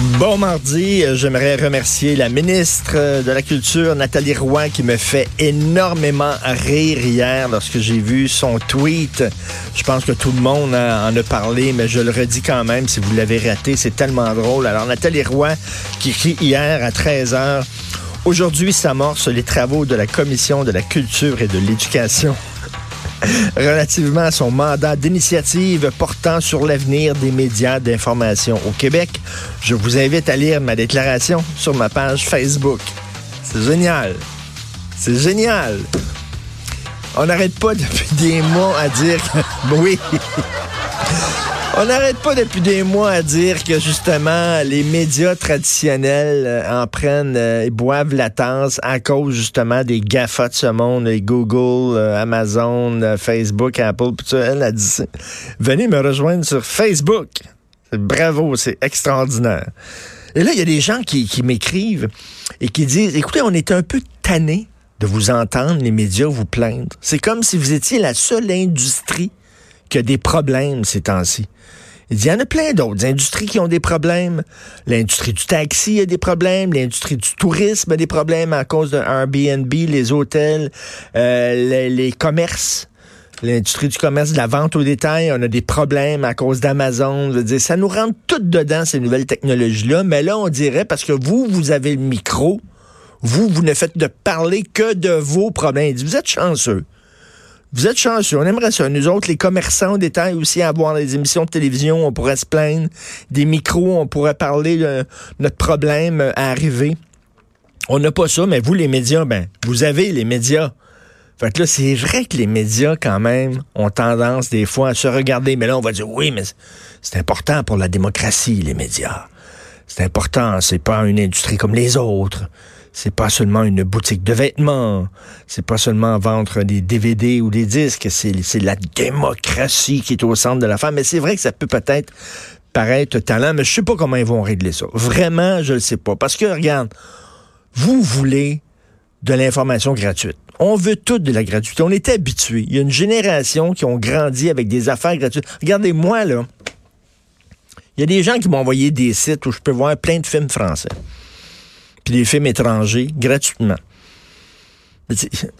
Bon mardi, j'aimerais remercier la ministre de la Culture, Nathalie Roy, qui me fait énormément rire hier lorsque j'ai vu son tweet. Je pense que tout le monde en a parlé, mais je le redis quand même, si vous l'avez raté, c'est tellement drôle. Alors, Nathalie Roy, qui écrit hier à 13 h Aujourd'hui s'amorcent les travaux de la Commission de la culture et de l'éducation relativement à son mandat d'initiative portant sur l'avenir des médias d'information au Québec. Je vous invite à lire ma déclaration sur ma page Facebook. C'est génial. C'est génial. On n'arrête pas depuis des mois à dire que... Oui. On n'arrête pas depuis des mois à dire que justement les médias traditionnels euh, en prennent euh, et boivent la tasse à cause justement des GAFA de ce monde, Google, euh, Amazon, Facebook, Apple, tout ça. Elle a dit. Venez me rejoindre sur Facebook. Bravo, c'est extraordinaire. Et là, il y a des gens qui, qui m'écrivent et qui disent, écoutez, on est un peu tanné de vous entendre, les médias, vous plaindre. C'est comme si vous étiez la seule industrie qui a des problèmes ces temps-ci. Il dit, il y en a plein d'autres industries qui ont des problèmes. L'industrie du taxi a des problèmes. L'industrie du tourisme a des problèmes à cause de Airbnb, les hôtels, euh, les, commerces. L'industrie du commerce, de la vente au détail, on a des problèmes à cause d'Amazon. Ça nous rentre tout dedans, ces nouvelles technologies-là. Mais là, on dirait, parce que vous, vous avez le micro, vous, vous ne faites de parler que de vos problèmes. Il dit, vous êtes chanceux. Vous êtes chanceux. On aimerait ça. Nous autres, les commerçants au détail aussi, avoir des émissions de télévision, on pourrait se plaindre. Des micros, on pourrait parler de notre problème à arriver. On n'a pas ça, mais vous, les médias, ben, vous avez les médias. Fait que là, c'est vrai que les médias, quand même, ont tendance des fois à se regarder. Mais là, on va dire, oui, mais c'est important pour la démocratie, les médias. C'est important. C'est pas une industrie comme les autres. C'est pas seulement une boutique de vêtements. C'est pas seulement vendre des DVD ou des disques. C'est, la démocratie qui est au centre de la femme. Mais c'est vrai que ça peut peut-être paraître talent, mais je sais pas comment ils vont régler ça. Vraiment, je le sais pas. Parce que, regarde, vous voulez de l'information gratuite. On veut tout de la gratuité. On est habitué. Il y a une génération qui ont grandi avec des affaires gratuites. Regardez-moi, là. Il y a des gens qui m'ont envoyé des sites où je peux voir plein de films français des films étrangers gratuitement.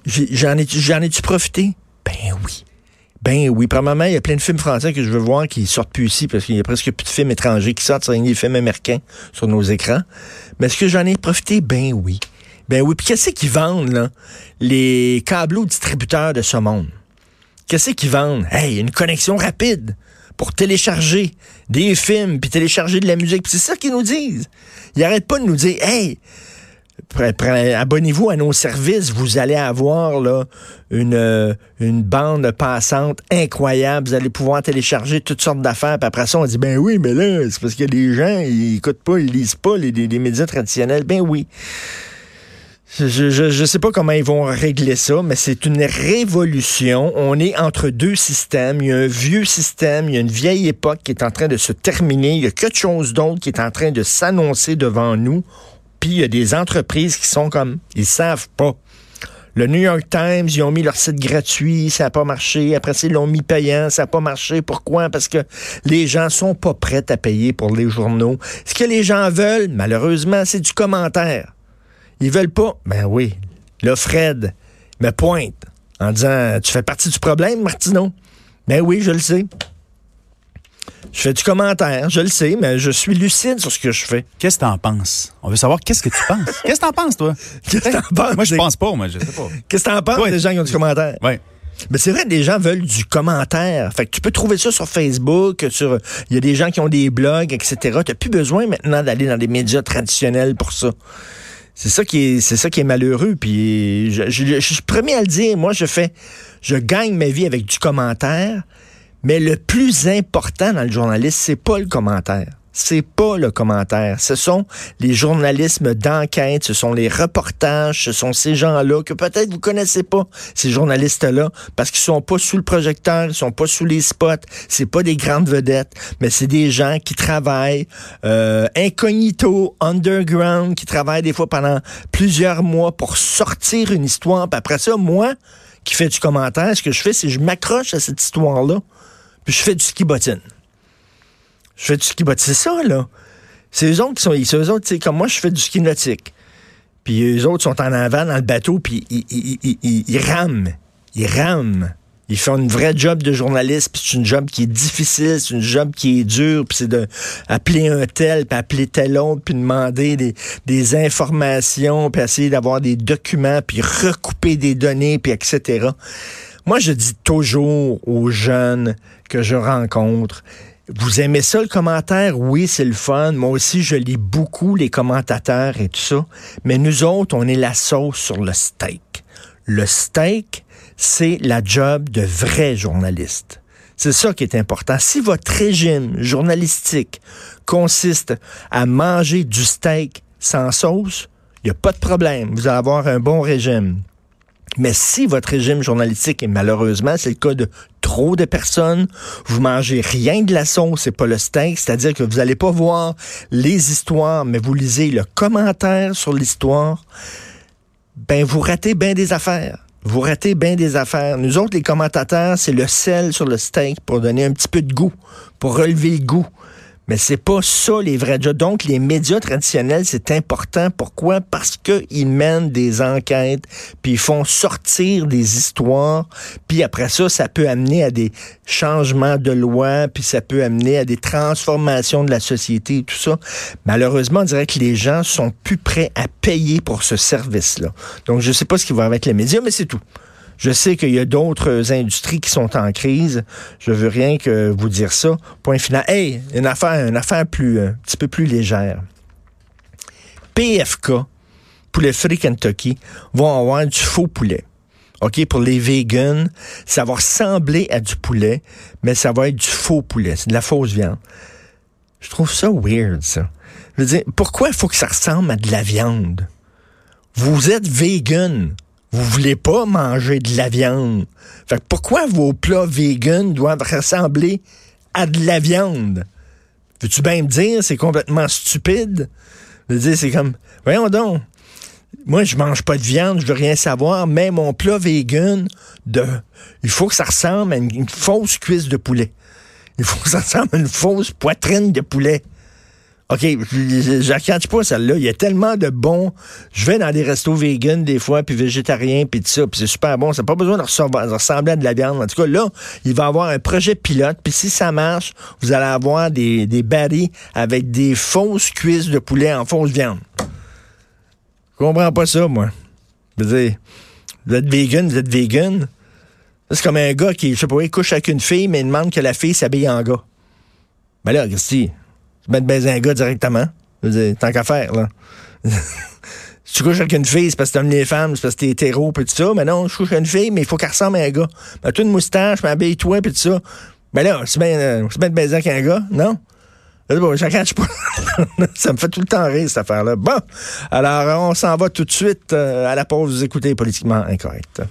J'en ai-tu profité? Ben oui. Ben oui. Premièrement, il y a plein de films français que je veux voir qui sortent plus ici parce qu'il y a presque plus de films étrangers qui sortent, c'est des films américains sur nos écrans. Mais est-ce que j'en ai profité? Ben oui. Ben oui. Puis qu'est-ce qu'ils vendent, là? Les câbleaux distributeurs de ce monde. Qu'est-ce qu'ils vendent? Hey, une connexion rapide pour télécharger des films, puis télécharger de la musique. Puis c'est ça qu'ils nous disent. Ils n'arrêtent pas de nous dire, hey, abonnez-vous à nos services, vous allez avoir là une, euh, une bande passante incroyable, vous allez pouvoir télécharger toutes sortes d'affaires, puis après ça on dit ben oui, mais là c'est parce que les gens ils écoutent pas, ils lisent pas les, les médias traditionnels, ben oui. Je ne sais pas comment ils vont régler ça, mais c'est une révolution. On est entre deux systèmes. Il y a un vieux système, il y a une vieille époque qui est en train de se terminer. Il y a quelque chose d'autre qui est en train de s'annoncer devant nous. Puis il y a des entreprises qui sont comme, ils savent pas. Le New York Times, ils ont mis leur site gratuit, ça n'a pas marché. Après ça, ils l'ont mis payant, ça n'a pas marché. Pourquoi? Parce que les gens sont pas prêts à payer pour les journaux. Ce que les gens veulent, malheureusement, c'est du commentaire. Ils veulent pas. Ben oui. Là, Fred me pointe en disant Tu fais partie du problème, Martineau? Ben oui, je le sais. Je fais du commentaire, je le sais, mais je suis lucide sur ce que je fais. Qu'est-ce que t'en penses? On veut savoir qu'est-ce que tu penses. Qu'est-ce que t'en penses, toi? Qu'est-ce que t'en penses? Moi, je pense pas, moi, je sais pas. Qu'est-ce que t'en penses Ouais. des gens qui ont du commentaire? Oui. Mais c'est vrai, des gens veulent du commentaire. Fait que tu peux trouver ça sur Facebook, sur il y a des gens qui ont des blogs, etc. Tu plus besoin maintenant d'aller dans des médias traditionnels pour ça. C'est ça qui est, c'est ça qui est malheureux. Puis je, je- je suis premier à le dire. Moi, je fais, je gagne ma vie avec du commentaire. Mais le plus important dans le journaliste, c'est pas le commentaire. C'est pas le commentaire. Ce sont les journalismes d'enquête, ce sont les reportages, ce sont ces gens-là que peut-être vous connaissez pas, ces journalistes-là, parce qu'ils sont pas sous le projecteur, ils sont pas sous les spots, c'est pas des grandes vedettes, mais c'est des gens qui travaillent euh, incognito, underground, qui travaillent des fois pendant plusieurs mois pour sortir une histoire. Puis après ça, moi, qui fais du commentaire, ce que je fais, c'est je m'accroche à cette histoire-là, puis je fais du ski bottine. Je fais du ski bottine. C'est ça, là. C'est eux autres qui sont. C'est eux autres, comme moi, je fais du ski nautique. Puis eux autres sont en avant dans le bateau, puis ils, ils, ils, ils rament. Ils rament. Ils font une vraie job de journaliste, puis c'est une job qui est difficile, c'est une job qui est dure, puis c'est de appeler un tel, puis appeler tel autre, puis demander des, des informations, puis essayer d'avoir des documents, puis recouper des données, puis etc. Moi, je dis toujours aux jeunes que je rencontre, vous aimez ça, le commentaire? Oui, c'est le fun. Moi aussi, je lis beaucoup les commentateurs et tout ça. Mais nous autres, on est la sauce sur le steak. Le steak, c'est la job de vrais journalistes. C'est ça qui est important. Si votre régime journalistique consiste à manger du steak sans sauce, il n'y a pas de problème. Vous allez avoir un bon régime. Mais si votre régime journalistique, et malheureusement c'est le cas de trop de personnes, vous mangez rien de la sauce et pas le steak, c'est-à-dire que vous n'allez pas voir les histoires, mais vous lisez le commentaire sur l'histoire, ben vous ratez bien des affaires. Vous ratez bien des affaires. Nous autres, les commentateurs, c'est le sel sur le steak pour donner un petit peu de goût, pour relever le goût. Mais c'est pas ça les vrais jobs. Donc, les médias traditionnels, c'est important. Pourquoi? Parce qu'ils mènent des enquêtes, puis ils font sortir des histoires, puis après ça, ça peut amener à des changements de loi, puis ça peut amener à des transformations de la société et tout ça. Malheureusement, on dirait que les gens sont plus prêts à payer pour ce service-là. Donc, je sais pas ce qui va avec les médias, mais c'est tout. Je sais qu'il y a d'autres industries qui sont en crise. Je veux rien que vous dire ça. Point final. Hey, une affaire, une affaire plus, un petit peu plus légère. PFK, Poulet Free Kentucky, vont avoir du faux poulet. OK, pour les vegans, ça va ressembler à du poulet, mais ça va être du faux poulet. C'est de la fausse viande. Je trouve ça weird, ça. Je veux dire, pourquoi il faut que ça ressemble à de la viande? Vous êtes vegan vous voulez pas manger de la viande. Fait pourquoi vos plats vegan doivent ressembler à de la viande? Veux-tu bien me dire, c'est complètement stupide? Je dire, c'est comme, voyons donc. Moi, je mange pas de viande, je veux rien savoir, mais mon plat vegan, de, il faut que ça ressemble à une fausse cuisse de poulet. Il faut que ça ressemble à une fausse poitrine de poulet. OK, je pas celle-là. Il y a tellement de bons. Je vais dans des restos vegan des fois, puis végétariens, puis tout ça, puis c'est super bon. Ça n'a pas besoin de ressembler à de la viande. En tout cas, là, il va avoir un projet pilote, puis si ça marche, vous allez avoir des, des barils avec des fausses cuisses de poulet en fausse viande. Je comprends pas ça, moi. Je veux dire, vous êtes vegan, vous êtes vegan. C'est comme un gars qui, je sais pas, il couche avec une fille, mais il demande que la fille s'habille en gars. Ben là, qu'est-ce tu mets de baiser un gars directement. tant qu'à faire, là. si tu couches avec une fille, c'est parce que t'aimes les femmes, c'est parce que t'es hétéro, puis tout ça. Mais non, je couche avec une fille, mais il faut qu'elle ressemble à un gars. Ben, tu une moustache, m'habille-toi, puis tout ça. Ben là, c'est bien, euh, bien de baiser avec un gars, non? Bon, pas. ça me fait tout le temps rire, cette affaire-là. Bon, alors on s'en va tout de suite euh, à la pause. Vous écoutez Politiquement Incorrect.